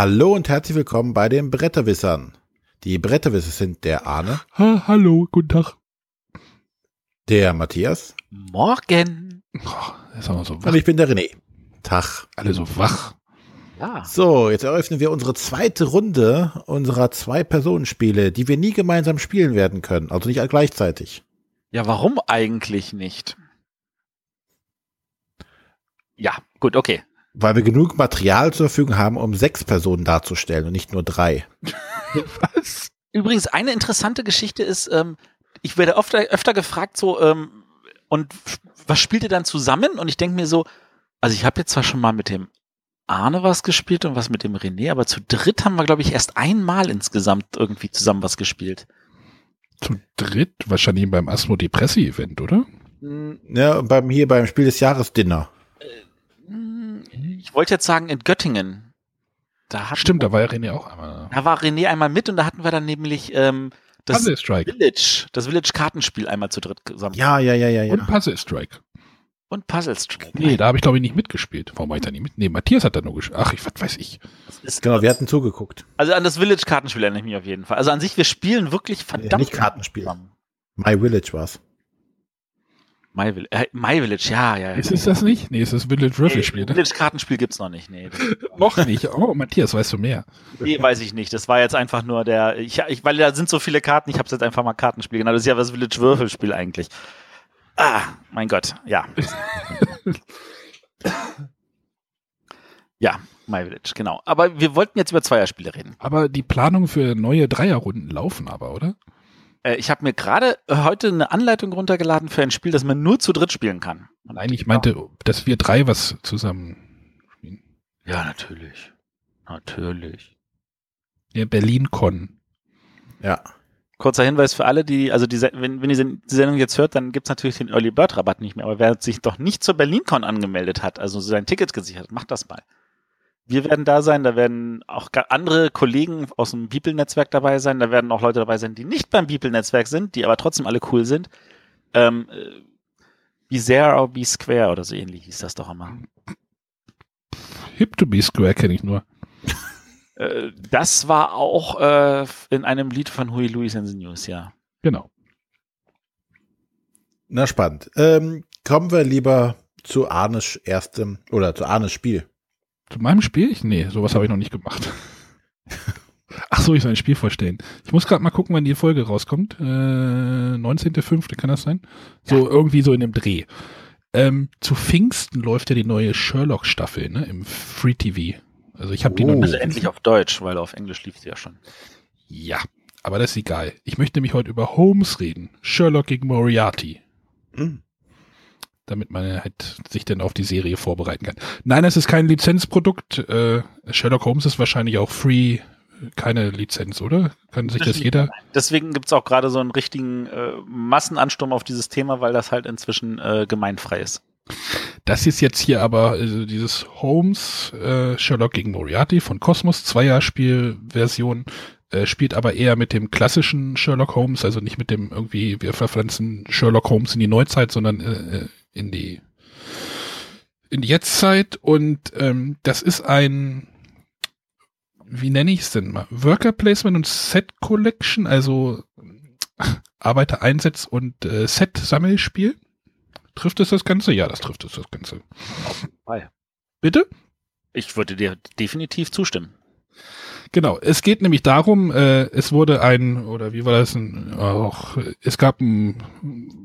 Hallo und herzlich willkommen bei den Bretterwissern. Die Bretterwisser sind der Arne. Ha, hallo, guten Tag. Der Matthias. Morgen. Oh, so Und ich bin der René. Tag. Alle so wach. Ja. So, jetzt eröffnen wir unsere zweite Runde unserer Zwei-Personen-Spiele, die wir nie gemeinsam spielen werden können. Also nicht gleichzeitig. Ja, warum eigentlich nicht? Ja, gut, okay. Weil wir genug Material zur Verfügung haben, um sechs Personen darzustellen und nicht nur drei. Was? Übrigens, eine interessante Geschichte ist, ähm, ich werde öfter, öfter gefragt, so, ähm, und was spielt ihr dann zusammen? Und ich denke mir so, also ich habe jetzt zwar schon mal mit dem Arne was gespielt und was mit dem René, aber zu dritt haben wir, glaube ich, erst einmal insgesamt irgendwie zusammen was gespielt. Zu dritt? Wahrscheinlich beim Asmo Depressi Event, oder? Ja, und beim, hier beim Spiel des Jahres Dinner. Ich wollte jetzt sagen, in Göttingen. Da Stimmt, da war ja René auch einmal. Da war René einmal mit und da hatten wir dann nämlich ähm, das. Village, das Village-Kartenspiel einmal zu dritt zusammen. Ja, ja, ja, ja, ja. Und Puzzle Strike. Und Puzzle Strike. Nee, da habe ich glaube ich nicht mitgespielt. Warum war ich da nicht mit? Nee, Matthias hat da nur gespielt. Ach, ich, was weiß ich. Genau, wir hatten zugeguckt. also an das Village-Kartenspiel erinnere ich mich auf jeden Fall. Also an sich, wir spielen wirklich verdammt. Ja, nicht Kartenspiel. zusammen. My Village war's. My, Vill äh, My Village, ja, ja. Ist es das nicht? Nee, es ist Village Würfelspiel. Nee, Ne? Village-Kartenspiel gibt's noch nicht, nee. Das, Noch nicht. Oh, Matthias, weißt du mehr? nee, weiß ich nicht. Das war jetzt einfach nur der, ich, ich weil da sind so viele Karten, ich habe jetzt einfach mal Kartenspiel genannt. Das ist ja das Village-Würfelspiel eigentlich. Ah, mein Gott, ja. ja, My Village, genau. Aber wir wollten jetzt über Zweierspiele reden. Aber die Planungen für neue Dreierrunden laufen aber, oder? Äh, ich habe mir gerade äh, heute eine Anleitung runtergeladen für ein Spiel, das man nur zu dritt spielen kann. Und eigentlich meinte, dass wir drei was zusammen spielen. Ja, natürlich. Natürlich. Ja, Berlin-Con. Ja. Kurzer Hinweis für alle, die, also die, wenn, wenn ihr die Sendung jetzt hört, dann gibt's natürlich den Early Bird Rabatt nicht mehr. Aber wer sich doch nicht zur BerlinCon angemeldet hat, also sein Ticket gesichert, hat, macht das mal. Wir werden da sein, da werden auch andere Kollegen aus dem Beeple-Netzwerk dabei sein, da werden auch Leute dabei sein, die nicht beim Beeple-Netzwerk sind, die aber trotzdem alle cool sind. Ähm, äh, Be There or Be Square oder so ähnlich hieß das doch immer. Hip to be Square kenne ich nur. Äh, das war auch äh, in einem Lied von Huey Lewis in the News, ja. Genau. Na, spannend. Ähm, kommen wir lieber zu Arnes erstem oder zu Arnes Spiel. Zu meinem Spiel? Ich, nee, sowas habe ich noch nicht gemacht. Ach so, ich soll ein Spiel vorstellen. Ich muss gerade mal gucken, wann die Folge rauskommt. Äh, 19.05. kann das sein? So irgendwie so in dem Dreh. Ähm, zu Pfingsten läuft ja die neue Sherlock-Staffel ne, im Free TV. Also ich habe die noch Oh. nicht. Also endlich auf Deutsch, weil auf Englisch lief sie ja schon. Ja, aber das ist egal. Ich möchte nämlich heute über Holmes reden. Sherlock gegen Moriarty. Hm. Damit man halt sich dann auf die Serie vorbereiten kann. Nein, es ist kein Lizenzprodukt. Äh, Sherlock Holmes ist wahrscheinlich auch free, keine Lizenz, oder? Kann sich das jeder? Deswegen gibt's auch gerade so einen richtigen äh, Massenansturm auf dieses Thema, weil das halt inzwischen äh, gemeinfrei ist. Das ist jetzt hier aber also dieses Holmes äh, Sherlock gegen Moriarty von Cosmos Zweierspielversion äh, spielt aber eher mit dem klassischen Sherlock Holmes, also nicht mit dem irgendwie wir verpflanzen Sherlock Holmes in die Neuzeit, sondern äh, in die in die Jetztzeit und ähm, das ist ein wie nenne ich es denn mal? Worker Placement und Set Collection, also Arbeiter Einsatz und äh, Set Sammelspiel. Trifft es das Ganze? Ja, das trifft es das Ganze. Bitte? Ich würde dir definitiv zustimmen. Genau, es geht nämlich darum, äh, es wurde ein, oder wie war das, ein, auch, es gab ein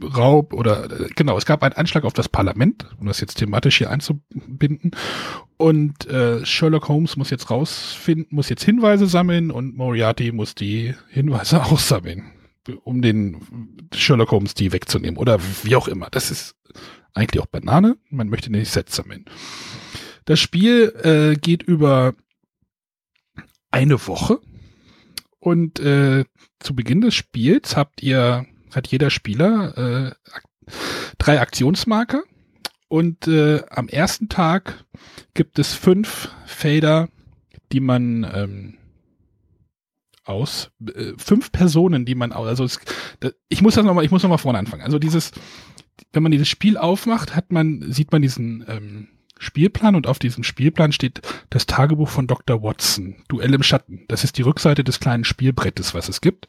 Raub oder, genau, es gab einen Anschlag auf das Parlament, um das jetzt thematisch hier einzubinden. Und äh, Sherlock Holmes muss jetzt rausfinden, muss jetzt Hinweise sammeln und Moriarty muss die Hinweise auch sammeln, um den Sherlock Holmes die wegzunehmen oder wie auch immer. Das ist eigentlich auch Banane, man möchte nicht Set sammeln. Das Spiel äh, geht über eine Woche und äh, zu Beginn des Spiels habt ihr, hat jeder Spieler äh, drei Aktionsmarker und äh, am ersten Tag gibt es fünf Felder, die man ähm, aus äh, fünf Personen, die man also es, ich muss das noch mal, ich muss noch mal vorne anfangen. Also dieses, wenn man dieses Spiel aufmacht, hat man sieht man diesen ähm, Spielplan und auf diesem Spielplan steht das Tagebuch von Dr. Watson, Duell im Schatten. Das ist die Rückseite des kleinen Spielbrettes, was es gibt.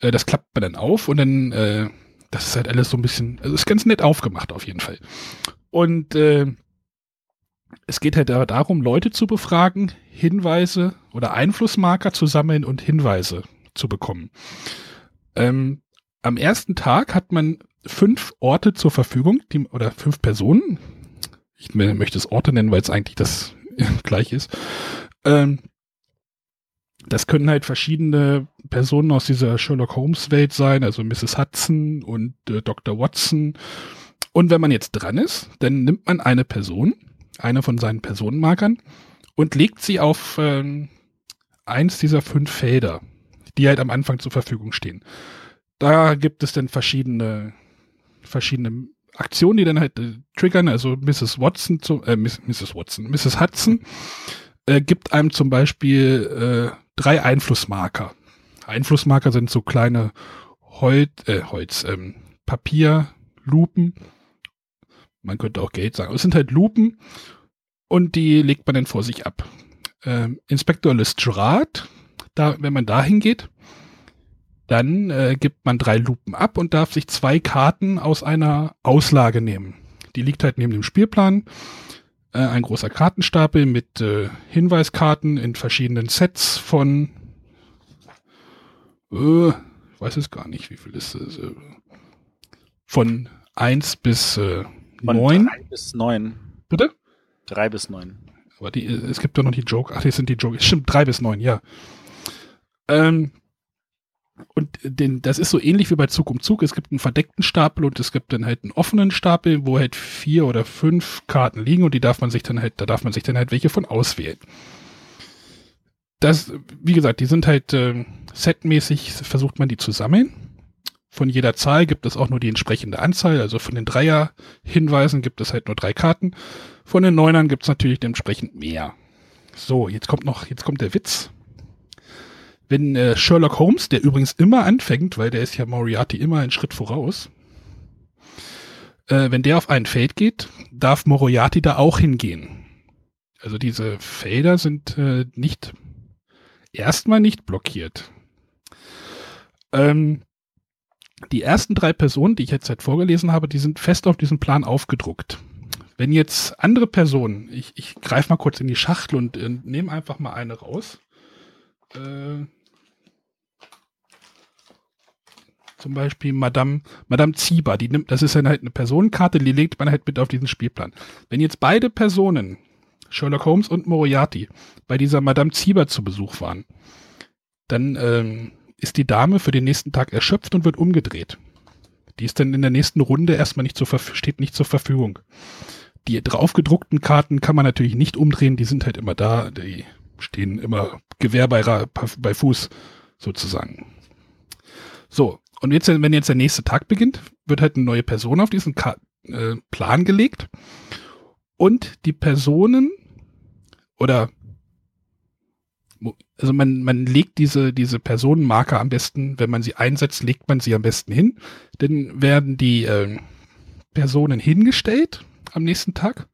Äh, das klappt man dann auf und dann, äh, das ist halt alles so ein bisschen, also ist ganz nett aufgemacht auf jeden Fall. Und äh, es geht halt darum, Leute zu befragen, Hinweise oder Einflussmarker zu sammeln und Hinweise zu bekommen. Ähm, am ersten Tag hat man fünf Orte zur Verfügung, die, oder fünf Personen. Ich möchte es Orte nennen, weil es eigentlich das gleich ist. Ähm, das können halt verschiedene Personen aus dieser Sherlock Holmes Welt sein, also Mrs. Hudson und äh, Dr. Watson. Und wenn man jetzt dran ist, dann nimmt man eine Person, eine von seinen Personenmarkern und legt sie auf ähm, eins dieser fünf Felder, die halt am Anfang zur Verfügung stehen. Da gibt es dann verschiedene, verschiedene Aktionen, die dann halt äh, triggern. Also Mrs. Watson, zu, äh, Mrs. Watson, Mrs. Hudson äh, gibt einem zum Beispiel äh, drei Einflussmarker. Einflussmarker sind so kleine Holz, äh, Holz, ähm, Papierlupen. Man könnte auch Geld sagen. Es sind halt Lupen und die legt man dann vor sich ab. Ähm, Inspektor Lestrade, da, wenn man da hingeht, dann äh, gibt man drei Lupen ab und darf sich zwei Karten aus einer Auslage nehmen. Die liegt halt neben dem Spielplan. Äh, ein großer Kartenstapel mit äh, Hinweiskarten in verschiedenen Sets von äh, ich weiß es gar nicht, wie viel ist es. Äh, von 1 bis äh, 9. 3 bis 9. Bitte? 3 bis 9. Aber die, es gibt doch noch die Joke. Ach, das sind die Joke. Stimmt, 3 bis 9, ja. Ähm, und den, das ist so ähnlich wie bei Zug um Zug. Es gibt einen verdeckten Stapel und es gibt dann halt einen offenen Stapel, wo halt vier oder fünf Karten liegen und die darf man sich dann halt, da darf man sich dann halt welche von auswählen. Das, wie gesagt, die sind halt äh, setmäßig, versucht man die zu sammeln. Von jeder Zahl gibt es auch nur die entsprechende Anzahl. Also von den Dreier-Hinweisen gibt es halt nur drei Karten. Von den Neunern gibt es natürlich dementsprechend mehr. So, jetzt kommt noch, jetzt kommt der Witz wenn äh, Sherlock Holmes, der übrigens immer anfängt, weil der ist ja Moriarty immer einen Schritt voraus, äh, wenn der auf ein Feld geht, darf Moriarty da auch hingehen. Also diese Felder sind äh, nicht erstmal nicht blockiert. Ähm, die ersten drei Personen, die ich jetzt halt vorgelesen habe, die sind fest auf diesem Plan aufgedruckt. Wenn jetzt andere Personen, ich, ich greife mal kurz in die Schachtel und äh, nehme einfach mal eine raus. Äh, zum Beispiel Madame, Madame Zieber, die nimmt, das ist dann halt eine Personenkarte, die legt man halt mit auf diesen Spielplan. Wenn jetzt beide Personen, Sherlock Holmes und Moriarty, bei dieser Madame Zieber zu Besuch waren, dann ähm, ist die Dame für den nächsten Tag erschöpft und wird umgedreht. Die ist dann in der nächsten Runde erstmal nicht zur, steht nicht zur Verfügung. Die draufgedruckten Karten kann man natürlich nicht umdrehen, die sind halt immer da, die stehen immer Gewehr bei, bei Fuß sozusagen. So, und jetzt, wenn jetzt der nächste Tag beginnt, wird halt eine neue Person auf diesen Ka äh, Plan gelegt. Und die Personen oder also man, man legt diese, diese Personenmarker am besten, wenn man sie einsetzt, legt man sie am besten hin. Dann werden die äh, Personen hingestellt am nächsten Tag.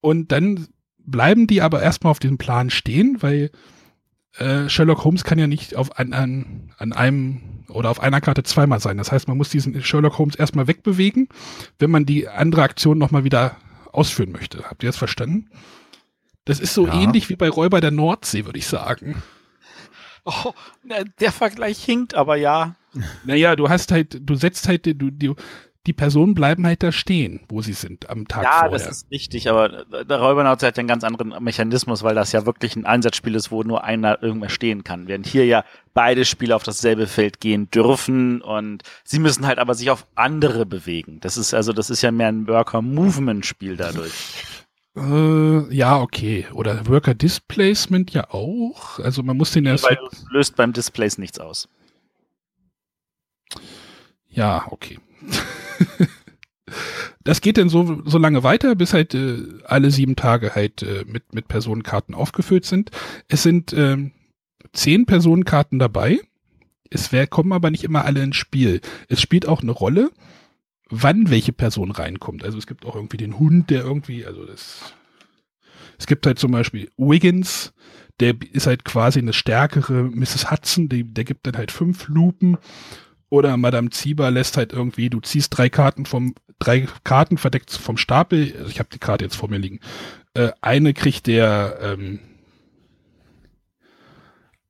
Und dann bleiben die aber erstmal auf diesem Plan stehen, weil äh, Sherlock Holmes kann ja nicht auf an, an, an einem oder auf einer Karte zweimal sein. Das heißt, man muss diesen Sherlock Holmes erstmal wegbewegen, wenn man die andere Aktion nochmal wieder ausführen möchte. Habt ihr das verstanden? Das ist so ja. ähnlich wie bei Räuber der Nordsee, würde ich sagen. Oh, der Vergleich hinkt, aber ja. Naja, du hast halt, du setzt halt, du, du, die Personen bleiben halt da stehen, wo sie sind am Tag ja, vorher. Ja, das ist richtig, aber der Räubernaut hat einen ganz anderen Mechanismus, weil das ja wirklich ein Einsatzspiel ist, wo nur einer irgendwer stehen kann. Während hier ja beide Spieler auf dasselbe Feld gehen dürfen und sie müssen halt aber sich auf andere bewegen. Das ist also, das ist ja mehr ein Worker-Movement-Spiel dadurch. Äh, ja, okay. Oder Worker Displacement ja auch. Also man muss den erst. Weil du löst beim Displace nichts aus. Ja, okay. das geht dann so, so lange weiter, bis halt äh, alle sieben Tage halt äh, mit, mit Personenkarten aufgefüllt sind. Es sind ähm, zehn Personenkarten dabei. Es wär, kommen aber nicht immer alle ins Spiel. Es spielt auch eine Rolle, wann welche Person reinkommt. Also es gibt auch irgendwie den Hund, der irgendwie, also das, es gibt halt zum Beispiel Wiggins, der ist halt quasi eine stärkere Mrs. Hudson, die, der gibt dann halt fünf Lupen. Oder Madame Zieber lässt halt irgendwie, du ziehst drei Karten vom, drei Karten verdeckt vom Stapel, also ich habe die Karte jetzt vor mir liegen. Äh, eine kriegt der, ähm,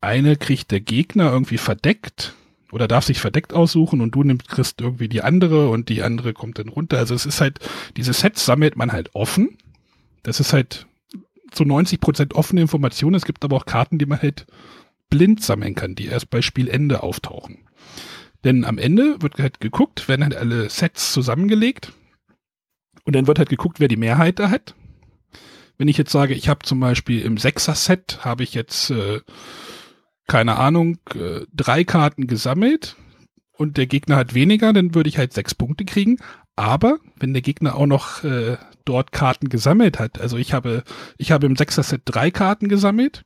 eine kriegt der Gegner irgendwie verdeckt oder darf sich verdeckt aussuchen und du nimmst, kriegst irgendwie die andere und die andere kommt dann runter. Also es ist halt, diese Sets sammelt man halt offen. Das ist halt zu 90 Prozent offene Informationen. Es gibt aber auch Karten, die man halt blind sammeln kann, die erst bei Spielende auftauchen. Denn am Ende wird halt geguckt, werden halt alle Sets zusammengelegt und dann wird halt geguckt, wer die Mehrheit da hat. Wenn ich jetzt sage, ich habe zum Beispiel im Sechser-Set habe ich jetzt äh, keine Ahnung, äh, drei Karten gesammelt und der Gegner hat weniger, dann würde ich halt sechs Punkte kriegen. Aber wenn der Gegner auch noch äh, dort Karten gesammelt hat, also ich habe, ich habe im Sechser-Set drei Karten gesammelt,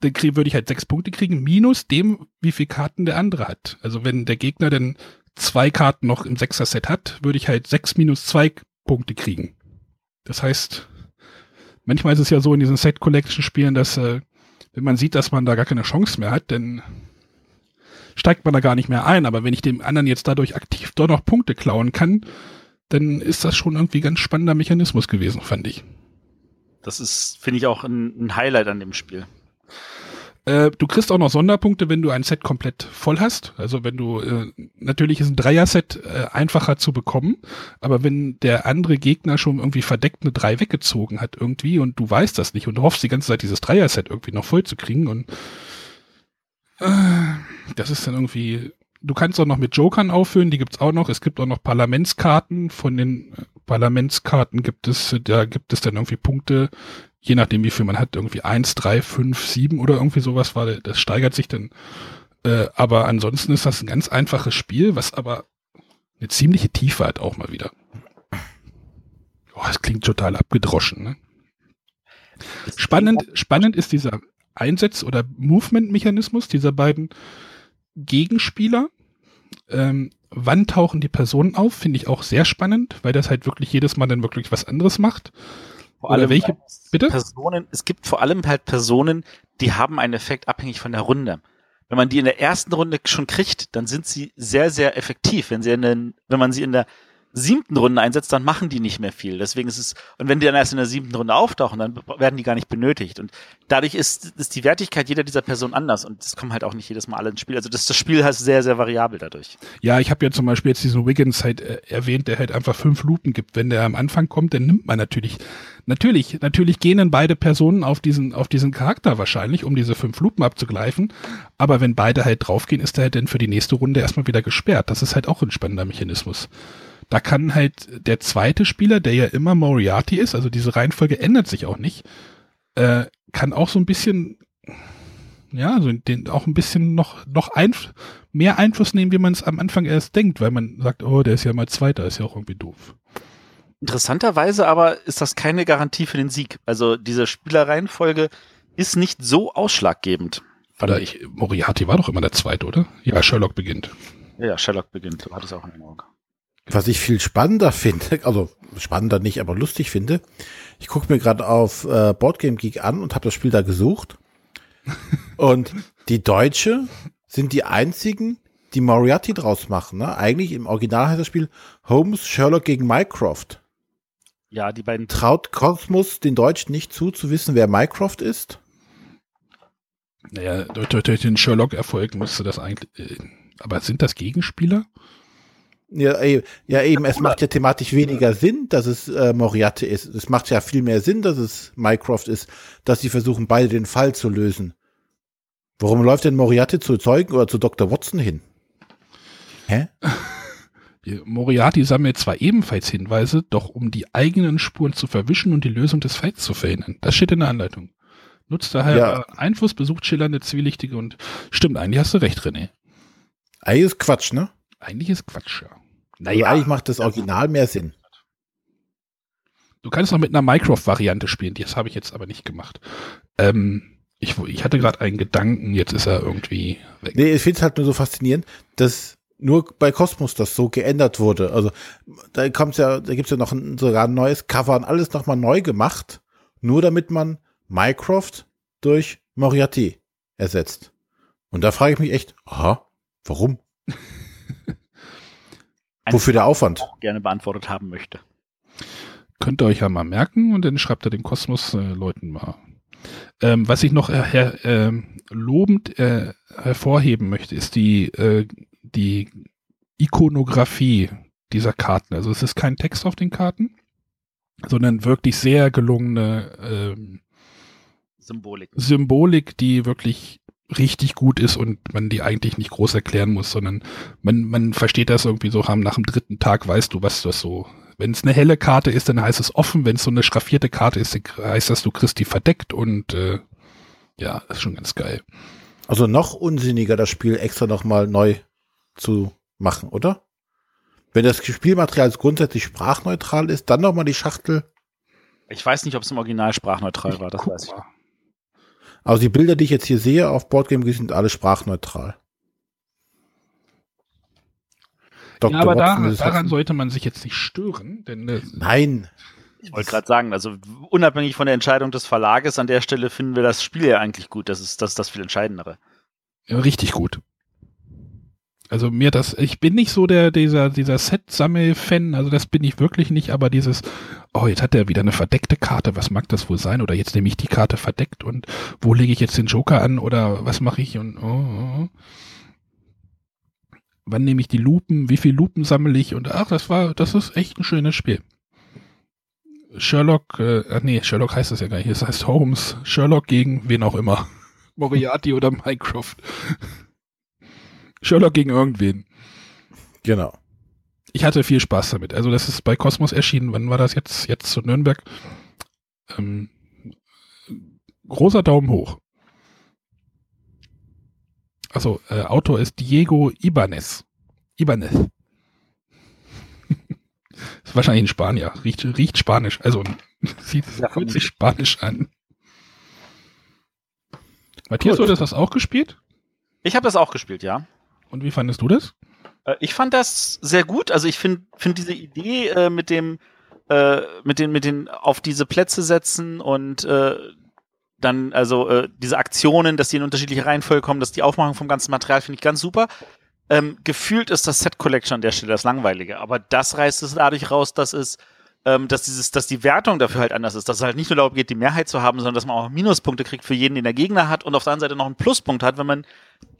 dann würde ich halt sechs Punkte kriegen, minus dem, wie viel Karten der andere hat. Also wenn der Gegner dann zwei Karten noch im Sechser-Set hat, würde ich halt sechs minus zwei Punkte kriegen. Das heißt, manchmal ist es ja so in diesen Set-Collection-Spielen, dass äh, wenn man sieht, dass man da gar keine Chance mehr hat, dann steigt man da gar nicht mehr ein. Aber wenn ich dem anderen jetzt dadurch aktiv doch noch Punkte klauen kann, dann ist das schon irgendwie ganz spannender Mechanismus gewesen, fand ich. Das ist, finde ich, auch ein, ein Highlight an dem Spiel. Äh, du kriegst auch noch Sonderpunkte, wenn du ein Set komplett voll hast. Also wenn du, äh, natürlich ist ein Dreier-Set äh, einfacher zu bekommen, aber wenn der andere Gegner schon irgendwie verdeckt eine Drei weggezogen hat irgendwie und du weißt das nicht und du hoffst die ganze Zeit dieses Dreier-Set irgendwie noch voll zu kriegen und äh, das ist dann irgendwie, du kannst auch noch mit Jokern auffüllen, die gibt's auch noch. Es gibt auch noch Parlamentskarten. Von den äh, Parlamentskarten gibt es, da gibt es dann irgendwie Punkte, je nachdem wie viel man hat, irgendwie eins, drei, fünf, sieben oder irgendwie sowas war, das steigert sich dann. Äh, aber ansonsten ist das ein ganz einfaches Spiel, was aber eine ziemliche Tiefe hat auch mal wieder. Oh, das klingt total abgedroschen, ne? Spannend, spannend ist dieser Einsatz- oder Movement-Mechanismus dieser beiden Gegenspieler. Ähm, wann tauchen die Personen auf, finde ich auch sehr spannend, weil das halt wirklich jedes Mal dann wirklich was anderes macht. Vor allem welche, bitte? Personen, es gibt vor allem halt Personen, die haben einen Effekt abhängig von der Runde. Wenn man die in der ersten Runde schon kriegt, dann sind sie sehr, sehr effektiv. Wenn sie in den, wenn man sie in der siebten Runde einsetzt, dann machen die nicht mehr viel. Deswegen ist es, und wenn die dann erst in der siebten Runde auftauchen, dann werden die gar nicht benötigt. Und dadurch ist, ist die Wertigkeit jeder dieser Person anders und es kommen halt auch nicht jedes Mal alle ins Spiel. Also das, das Spiel ist sehr, sehr variabel dadurch. Ja, ich habe ja zum Beispiel jetzt diesen Wiggins halt äh, erwähnt, der halt einfach fünf Lupen gibt. Wenn der am Anfang kommt, dann nimmt man natürlich, natürlich, natürlich gehen dann beide Personen auf diesen, auf diesen Charakter wahrscheinlich, um diese fünf Lupen abzugreifen. Aber wenn beide halt draufgehen, ist der halt dann für die nächste Runde erstmal wieder gesperrt. Das ist halt auch ein spannender Mechanismus. Da kann halt der zweite Spieler, der ja immer Moriarty ist, also diese Reihenfolge ändert sich auch nicht, äh, kann auch so ein bisschen, ja, so den, auch ein bisschen noch, noch einf mehr Einfluss nehmen, wie man es am Anfang erst denkt, weil man sagt, oh, der ist ja mal Zweiter, ist ja auch irgendwie doof. Interessanterweise aber ist das keine Garantie für den Sieg. Also diese Spielerreihenfolge ist nicht so ausschlaggebend. Warte, ich, Moriarty war doch immer der Zweite, oder? Ja, Sherlock beginnt. Ja, Sherlock beginnt. Du hattest auch in Erinnerung. Was ich viel spannender finde, also spannender nicht, aber lustig finde, ich gucke mir gerade auf äh, Boardgame Geek an und habe das Spiel da gesucht. und die Deutsche sind die einzigen, die Moriarty draus machen. Ne? Eigentlich im Original heißt das Spiel Holmes Sherlock gegen Mycroft. Ja, die beiden. Traut Kosmos den Deutschen nicht zu, zu wissen, wer Mycroft ist? Naja, durch, durch den Sherlock-Erfolg müsste das eigentlich. Äh, aber sind das Gegenspieler? Ja, ja, eben, es macht ja thematisch weniger Sinn, dass es äh, Moriarty ist. Es macht ja viel mehr Sinn, dass es Mycroft ist, dass sie versuchen, beide den Fall zu lösen. Warum läuft denn Moriarty zu Zeugen oder zu Dr. Watson hin? Hä? Moriarty sammelt zwar ebenfalls Hinweise, doch um die eigenen Spuren zu verwischen und die Lösung des Falls zu verhindern. Das steht in der Anleitung. Nutzt daher ja. Einfluss, besucht schillernde, zwielichtige und stimmt, eigentlich hast du recht, René. Eigentlich ist Quatsch, ne? Eigentlich ist Quatsch, ja. Naja, eigentlich macht das Original mehr Sinn. Du kannst noch mit einer Minecraft-Variante spielen, das habe ich jetzt aber nicht gemacht. Ähm, ich, ich hatte gerade einen Gedanken, jetzt ist er irgendwie weg. Nee, ich finde es halt nur so faszinierend, dass nur bei Cosmos das so geändert wurde. Also da kommt's ja, da gibt's ja noch ein, sogar ein neues Cover und alles nochmal neu gemacht, nur damit man Mycroft durch Moriarty ersetzt. Und da frage ich mich echt, aha, warum? Wofür der Aufwand? Auch gerne beantwortet haben möchte. Könnt ihr euch ja mal merken und dann schreibt er den Kosmos-Leuten äh, mal. Ähm, was ich noch äh, her, äh, lobend äh, hervorheben möchte, ist die, äh, die Ikonografie dieser Karten. Also es ist kein Text auf den Karten, sondern wirklich sehr gelungene ähm, Symbolik. Symbolik, die wirklich richtig gut ist und man die eigentlich nicht groß erklären muss, sondern man, man versteht das irgendwie so, haben nach dem dritten Tag weißt du, was das so. Wenn es eine helle Karte ist, dann heißt es offen, wenn es so eine schraffierte Karte ist, heißt das, du kriegst die verdeckt und äh, ja, ist schon ganz geil. Also noch unsinniger, das Spiel extra nochmal neu zu machen, oder? Wenn das Spielmaterial grundsätzlich sprachneutral ist, dann nochmal die Schachtel. Ich weiß nicht, ob es im Original sprachneutral war, das weiß ich. Also die Bilder, die ich jetzt hier sehe auf Boardgame sind alle sprachneutral. Dr. Ja, aber da, daran sollte man sich jetzt nicht stören, denn äh, Nein. Ich wollte gerade sagen, also unabhängig von der Entscheidung des Verlages, an der Stelle finden wir das Spiel ja eigentlich gut. Das ist das, ist das viel Entscheidendere. Ja, richtig gut. Also mir das, ich bin nicht so der, dieser, dieser Set-Sammel-Fan, also das bin ich wirklich nicht, aber dieses, oh, jetzt hat er wieder eine verdeckte Karte, was mag das wohl sein? Oder jetzt nehme ich die Karte verdeckt und wo lege ich jetzt den Joker an oder was mache ich und oh, oh. oh. Wann nehme ich die Lupen? Wie viel Lupen sammle ich? Und ach, das war, das ist echt ein schönes Spiel. Sherlock, äh, nee, Sherlock heißt das ja gar nicht. Es heißt Holmes. Sherlock gegen wen auch immer. Moriarty oder Minecraft. Sherlock gegen irgendwen. Genau. Ich hatte viel Spaß damit. Also das ist bei Cosmos erschienen. Wann war das jetzt? Jetzt zu Nürnberg. Ähm, großer Daumen hoch. Also äh, Autor ist Diego Ibanez. Ibanez. ist wahrscheinlich ein Spanier. Riecht, riecht Spanisch. Also sieht, ja, fühlt sich Spanisch an. Matthias, du hast das auch gespielt? Ich habe das auch gespielt, ja. Und wie fandest du das? Äh, ich fand das sehr gut. Also ich finde find diese Idee äh, mit dem äh, mit den mit den auf diese Plätze setzen und äh, dann also äh, diese Aktionen, dass die in unterschiedliche Reihenfolge kommen, dass die Aufmachung vom ganzen Material finde ich ganz super. Ähm, gefühlt ist das Set Collection an der Stelle das Langweilige, aber das reißt es dadurch raus, dass es ähm, dass dieses, dass die Wertung dafür halt anders ist, dass es halt nicht nur darum geht, die Mehrheit zu haben, sondern dass man auch Minuspunkte kriegt für jeden, den der Gegner hat und auf der anderen Seite noch einen Pluspunkt hat, wenn man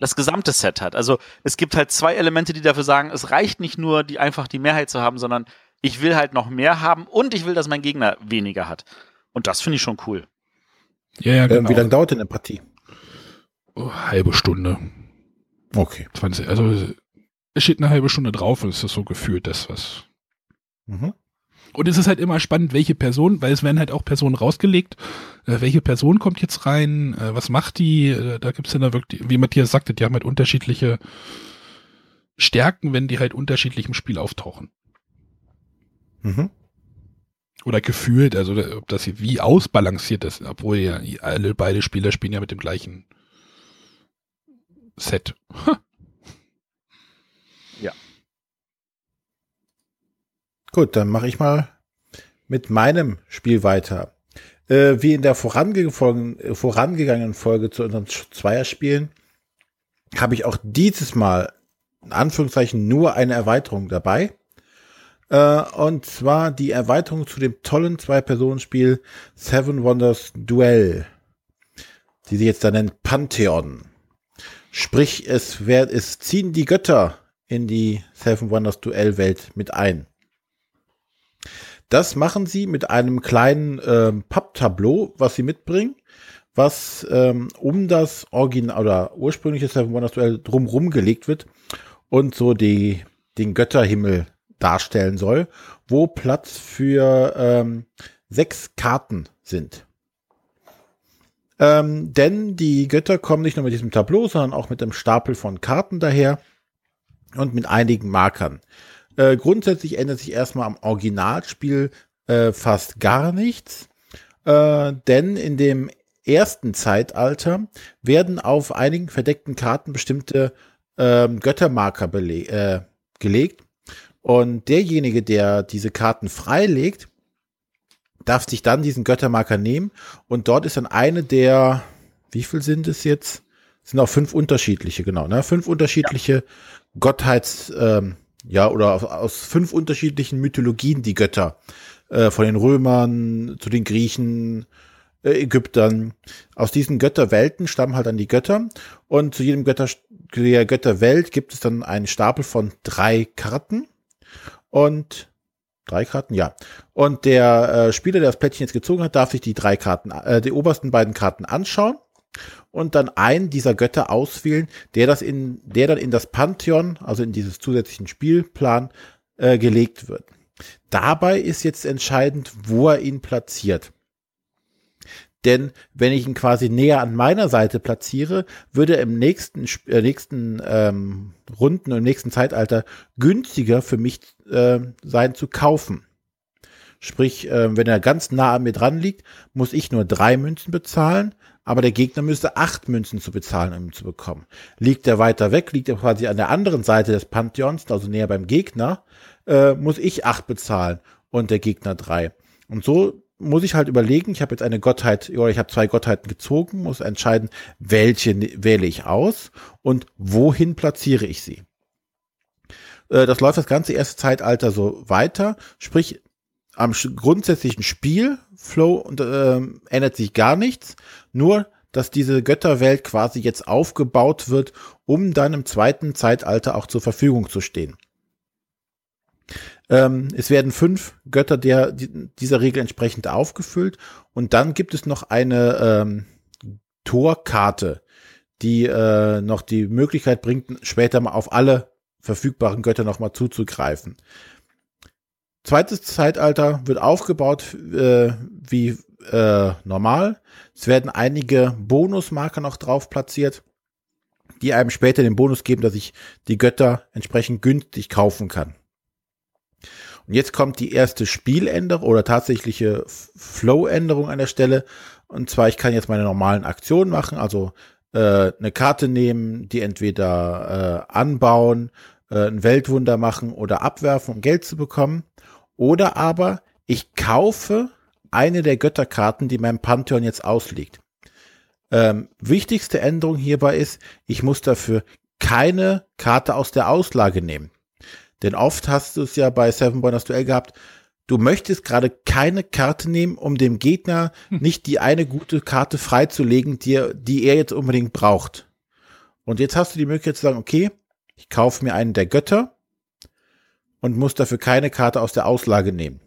das gesamte Set hat. Also es gibt halt zwei Elemente, die dafür sagen, es reicht nicht nur, die einfach die Mehrheit zu haben, sondern ich will halt noch mehr haben und ich will, dass mein Gegner weniger hat. Und das finde ich schon cool. Ja, ja, genau. Ähm, wie lange dauert denn eine Partie? Oh, halbe Stunde. Okay. 20, also es steht eine halbe Stunde drauf und es ist so gefühlt das, was. Mhm. Und es ist halt immer spannend, welche Person, weil es werden halt auch Personen rausgelegt, äh, welche Person kommt jetzt rein, äh, was macht die, äh, da gibt's ja da wirklich, wie Matthias sagte, die haben halt unterschiedliche Stärken, wenn die halt unterschiedlich im Spiel auftauchen. Mhm. Oder gefühlt, also ob das hier wie ausbalanciert ist, obwohl ja alle beide Spieler spielen ja mit dem gleichen Set. Ha. Gut, dann mache ich mal mit meinem Spiel weiter. Äh, wie in der vorangegangenen, vorangegangenen Folge zu unseren Zweierspielen habe ich auch dieses Mal in Anführungszeichen nur eine Erweiterung dabei. Äh, und zwar die Erweiterung zu dem tollen Zwei-Personen-Spiel Seven Wonders Duell, die sie jetzt da nennt Pantheon. Sprich, es, wer, es ziehen die Götter in die Seven Wonders Duell Welt mit ein. Das machen sie mit einem kleinen ähm, Papptableau, was sie mitbringen, was ähm, um das Original oder ursprüngliche Seven Wonders Duell drumrum gelegt wird und so die, den Götterhimmel darstellen soll, wo Platz für ähm, sechs Karten sind. Ähm, denn die Götter kommen nicht nur mit diesem Tableau, sondern auch mit einem Stapel von Karten daher und mit einigen Markern. Äh, grundsätzlich ändert sich erstmal am Originalspiel äh, fast gar nichts, äh, denn in dem ersten Zeitalter werden auf einigen verdeckten Karten bestimmte ähm, Göttermarker äh, gelegt. Und derjenige, der diese Karten freilegt, darf sich dann diesen Göttermarker nehmen. Und dort ist dann eine der, wie viel sind es jetzt? Es sind auch fünf unterschiedliche, genau, ne? Fünf unterschiedliche ja. Gottheits, ähm, ja, oder aus, aus fünf unterschiedlichen Mythologien die Götter. Äh, von den Römern zu den Griechen, äh, Ägyptern. Aus diesen Götterwelten stammen halt dann die Götter. Und zu jedem Götter, der Götterwelt gibt es dann einen Stapel von drei Karten. Und drei Karten, ja. Und der äh, Spieler, der das Plättchen jetzt gezogen hat, darf sich die drei Karten, äh, die obersten beiden Karten anschauen und dann einen dieser Götter auswählen, der das in, der dann in das Pantheon, also in dieses zusätzlichen Spielplan, äh, gelegt wird. Dabei ist jetzt entscheidend, wo er ihn platziert. Denn wenn ich ihn quasi näher an meiner Seite platziere, würde er im nächsten, äh, nächsten ähm, Runden, im nächsten Zeitalter günstiger für mich äh, sein zu kaufen. Sprich, äh, wenn er ganz nah an mir dran liegt, muss ich nur drei Münzen bezahlen, aber der Gegner müsste acht Münzen zu bezahlen, um ihn zu bekommen. Liegt er weiter weg, liegt er quasi an der anderen Seite des Pantheons, also näher beim Gegner, äh, muss ich acht bezahlen und der Gegner drei. Und so muss ich halt überlegen, ich habe jetzt eine Gottheit, oder ich habe zwei Gottheiten gezogen, muss entscheiden, welche wähle ich aus und wohin platziere ich sie. Äh, das läuft das ganze erste Zeitalter so weiter, sprich am grundsätzlichen Spielflow und, äh, ändert sich gar nichts, nur dass diese Götterwelt quasi jetzt aufgebaut wird, um dann im zweiten Zeitalter auch zur Verfügung zu stehen. Ähm, es werden fünf Götter der, dieser Regel entsprechend aufgefüllt und dann gibt es noch eine ähm, Torkarte, die äh, noch die Möglichkeit bringt, später mal auf alle verfügbaren Götter nochmal zuzugreifen. Zweites Zeitalter wird aufgebaut äh, wie äh, normal. Es werden einige Bonusmarker noch drauf platziert, die einem später den Bonus geben, dass ich die Götter entsprechend günstig kaufen kann. Und jetzt kommt die erste Spieländerung oder tatsächliche Flow-Änderung an der Stelle. Und zwar, ich kann jetzt meine normalen Aktionen machen, also äh, eine Karte nehmen, die entweder äh, anbauen, äh, ein Weltwunder machen oder abwerfen, um Geld zu bekommen. Oder aber ich kaufe eine der Götterkarten, die meinem Pantheon jetzt ausliegt. Ähm, wichtigste Änderung hierbei ist, ich muss dafür keine Karte aus der Auslage nehmen. Denn oft hast du es ja bei Seven Borders Duell gehabt, du möchtest gerade keine Karte nehmen, um dem Gegner hm. nicht die eine gute Karte freizulegen, die, die er jetzt unbedingt braucht. Und jetzt hast du die Möglichkeit zu sagen, okay, ich kaufe mir einen der Götter und muss dafür keine Karte aus der Auslage nehmen.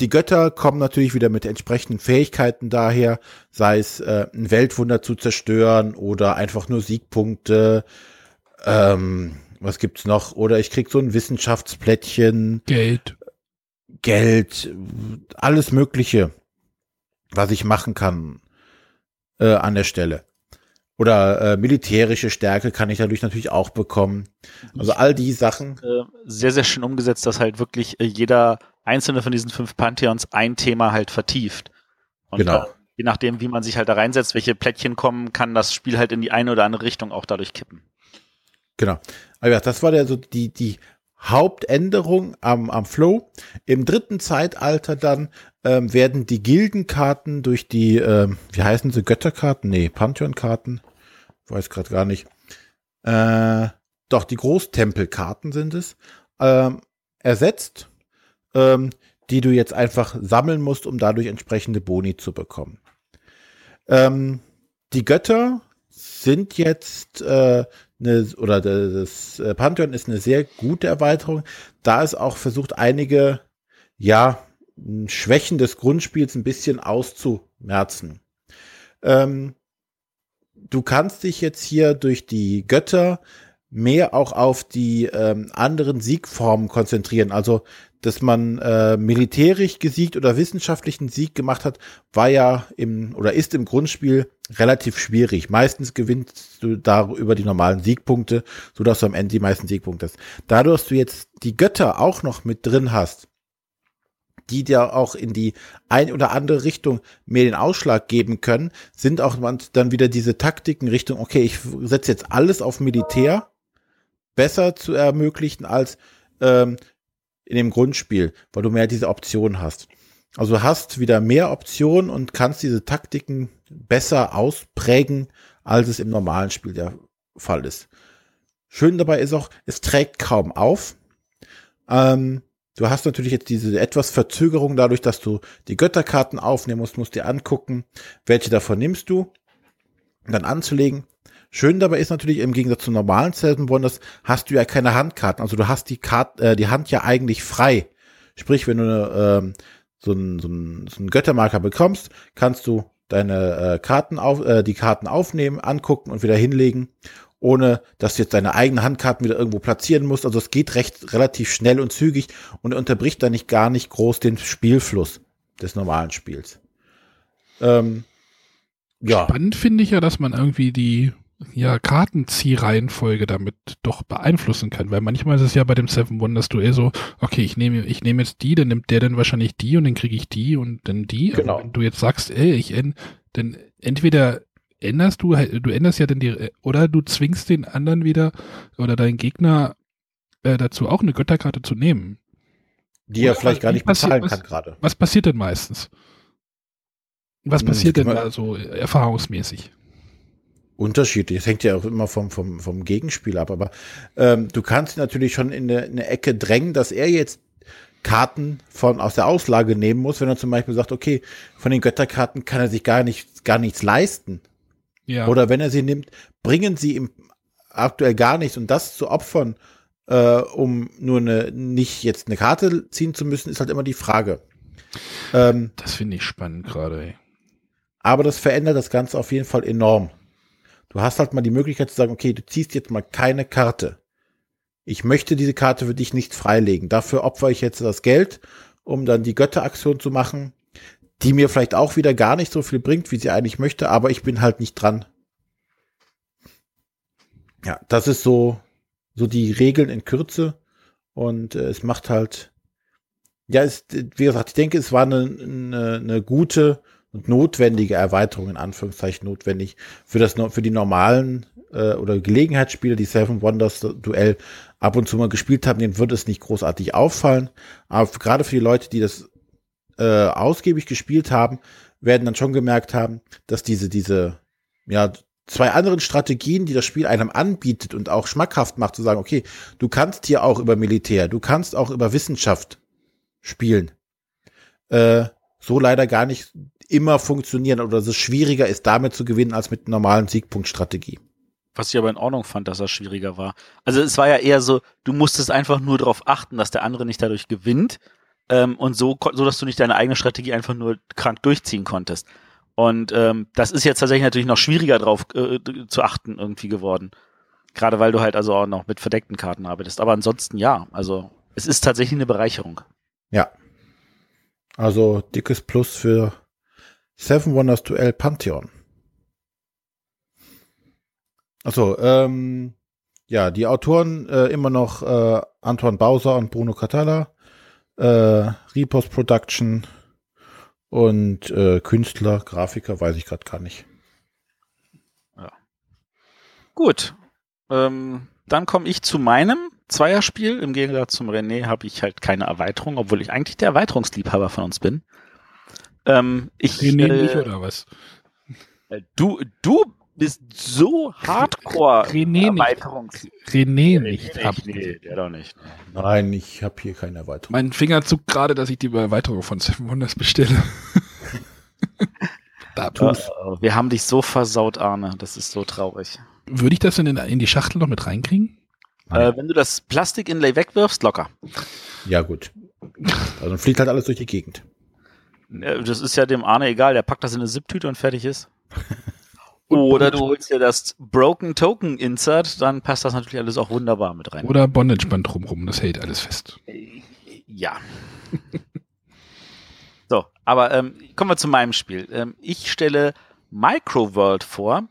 Die Götter kommen natürlich wieder mit entsprechenden Fähigkeiten daher, sei es äh, ein Weltwunder zu zerstören oder einfach nur Siegpunkte, ähm, was gibt's noch? Oder ich krieg so ein Wissenschaftsplättchen. Geld. Geld, alles Mögliche, was ich machen kann äh, an der Stelle. Oder äh, militärische Stärke kann ich dadurch natürlich auch bekommen. Also all die Sachen. Äh, sehr, sehr schön umgesetzt, dass halt wirklich äh, jeder einzelne von diesen fünf Pantheons ein Thema halt vertieft. Und genau. Äh, je nachdem, wie man sich halt da reinsetzt, welche Plättchen kommen, kann das Spiel halt in die eine oder andere Richtung auch dadurch kippen. Genau. Aber ja, das war der so die, die Hauptänderung am, am Flow. Im dritten Zeitalter dann ähm, werden die Gildenkarten durch die, ähm, wie heißen sie, Götterkarten? Nee, Pantheon-Karten. Weiß gerade gar nicht. Äh, doch, die Großtempelkarten sind es. Ähm, ersetzt, ähm, die du jetzt einfach sammeln musst, um dadurch entsprechende Boni zu bekommen. Ähm, die Götter sind jetzt äh, eine, oder das äh, Pantheon ist eine sehr gute Erweiterung, da es auch versucht, einige, ja, Schwächen des Grundspiels ein bisschen auszumerzen. Ähm, du kannst dich jetzt hier durch die Götter mehr auch auf die ähm, anderen Siegformen konzentrieren. Also dass man äh, militärisch gesiegt oder wissenschaftlichen Sieg gemacht hat, war ja im oder ist im Grundspiel relativ schwierig. Meistens gewinnst du da über die normalen Siegpunkte, so dass du am Ende die meisten Siegpunkte hast. Dadurch, dass du jetzt die Götter auch noch mit drin hast, die dir auch in die ein oder andere Richtung mehr den Ausschlag geben können, sind auch dann wieder diese Taktiken Richtung, okay, ich setze jetzt alles auf Militär, besser zu ermöglichen als ähm, in dem Grundspiel, weil du mehr diese Optionen hast. Also hast wieder mehr Optionen und kannst diese Taktiken besser ausprägen, als es im normalen Spiel der Fall ist. Schön dabei ist auch, es trägt kaum auf. Ähm, du hast natürlich jetzt diese etwas Verzögerung dadurch, dass du die Götterkarten aufnehmen musst, musst dir angucken, welche davon nimmst du, dann anzulegen. Schön dabei ist natürlich im Gegensatz zu normalen Seven Wonders hast du ja keine Handkarten. Also du hast die Karte, äh, die Hand ja eigentlich frei. Sprich, wenn du äh, so einen so einen, so einen Göttermarker bekommst, kannst du deine äh, Karten auf, äh, die Karten aufnehmen, angucken und wieder hinlegen, ohne dass du jetzt deine eigenen Handkarten wieder irgendwo platzieren musst. Also es geht recht relativ schnell und zügig und unterbricht da nicht gar nicht groß den Spielfluss des normalen Spiels. Ähm, ja. Spannend finde ich ja, dass man irgendwie die ja, Kartenziehreihenfolge damit doch beeinflussen kann, weil manchmal ist es ja bei dem Seven Wonders Duell so, okay, ich nehme ich nehme jetzt die, dann nimmt der dann wahrscheinlich die und dann kriege ich die und dann die. Genau. Aber wenn du jetzt sagst, ey, ich dann entweder änderst du, du änderst ja dann die, oder du zwingst den anderen wieder oder deinen Gegner äh, dazu auch eine Götterkarte zu nehmen. Die er vielleicht gar nicht bezahlen kann gerade. Was passiert denn meistens? Was hm, passiert denn da so erfahrungsmäßig? unterschiedlich. Das hängt ja auch immer vom, vom, vom Gegenspiel ab. Aber ähm, du kannst natürlich schon in eine, in eine Ecke drängen, dass er jetzt Karten von aus der Auslage nehmen muss, wenn er zum Beispiel sagt, okay, von den Götterkarten kann er sich gar nicht gar nichts leisten. Ja. Oder wenn er sie nimmt, bringen sie ihm aktuell gar nichts und das zu opfern, äh, um nur eine nicht jetzt eine Karte ziehen zu müssen, ist halt immer die Frage. Ähm, das finde ich spannend gerade. Aber das verändert das Ganze auf jeden Fall enorm. Du hast halt mal die Möglichkeit zu sagen, okay, du ziehst jetzt mal keine Karte. Ich möchte diese Karte für dich nicht freilegen. Dafür opfere ich jetzt das Geld, um dann die Götteraktion zu machen, die mir vielleicht auch wieder gar nicht so viel bringt, wie sie eigentlich möchte, aber ich bin halt nicht dran. Ja, das ist so, so die Regeln in Kürze und äh, es macht halt, ja, es, wie gesagt, ich denke, es war eine, eine, eine gute und notwendige Erweiterung in Anführungszeichen notwendig für das für die normalen äh, oder Gelegenheitsspiele, die Seven Wonders Duell ab und zu mal gespielt haben, denen wird es nicht großartig auffallen. Aber gerade für die Leute, die das äh, ausgiebig gespielt haben, werden dann schon gemerkt haben, dass diese diese ja zwei anderen Strategien, die das Spiel einem anbietet und auch schmackhaft macht, zu sagen, okay, du kannst hier auch über Militär, du kannst auch über Wissenschaft spielen. Äh, so leider gar nicht immer funktionieren oder dass es schwieriger ist, damit zu gewinnen, als mit normalen Siegpunktstrategie. Was ich aber in Ordnung fand, dass das schwieriger war. Also es war ja eher so, du musstest einfach nur darauf achten, dass der andere nicht dadurch gewinnt ähm, und so, so, dass du nicht deine eigene Strategie einfach nur krank durchziehen konntest. Und ähm, das ist jetzt tatsächlich natürlich noch schwieriger drauf äh, zu achten irgendwie geworden. Gerade weil du halt also auch noch mit verdeckten Karten arbeitest. Aber ansonsten ja, also es ist tatsächlich eine Bereicherung. Ja. Also dickes Plus für Seven Wonders Duell Pantheon. Also, ähm, ja, die Autoren äh, immer noch äh, Anton Bauser und Bruno Catala, äh, Repos Production und äh, Künstler, Grafiker, weiß ich gerade gar nicht. Ja. Gut. Ähm, dann komme ich zu meinem Zweierspiel. Im Gegensatz zum René habe ich halt keine Erweiterung, obwohl ich eigentlich der Erweiterungsliebhaber von uns bin. Ähm, ich, René äh, nicht, oder was? Äh, du, du bist so hardcore René Erweiterungs. René nicht. René nicht. Nee, der doch nicht. Nein, ich habe hier keine Erweiterung. Mein Finger zuckt gerade, dass ich die Erweiterung von Seven Wonders bestelle. da uh, wir haben dich so versaut, Arne. Das ist so traurig. Würde ich das denn in, in die Schachtel noch mit reinkriegen? Äh, wenn du das Plastikinlay wegwirfst, locker. Ja, gut. Also fliegt halt alles durch die Gegend. Das ist ja dem Arne egal, der packt das in eine Zip-Tüte und fertig ist. Oder du holst dir das Broken Token Insert, dann passt das natürlich alles auch wunderbar mit rein. Oder Bondage-Band drumrum, das hält alles fest. Äh, ja. so, aber ähm, kommen wir zu meinem Spiel. Ähm, ich stelle Microworld vor,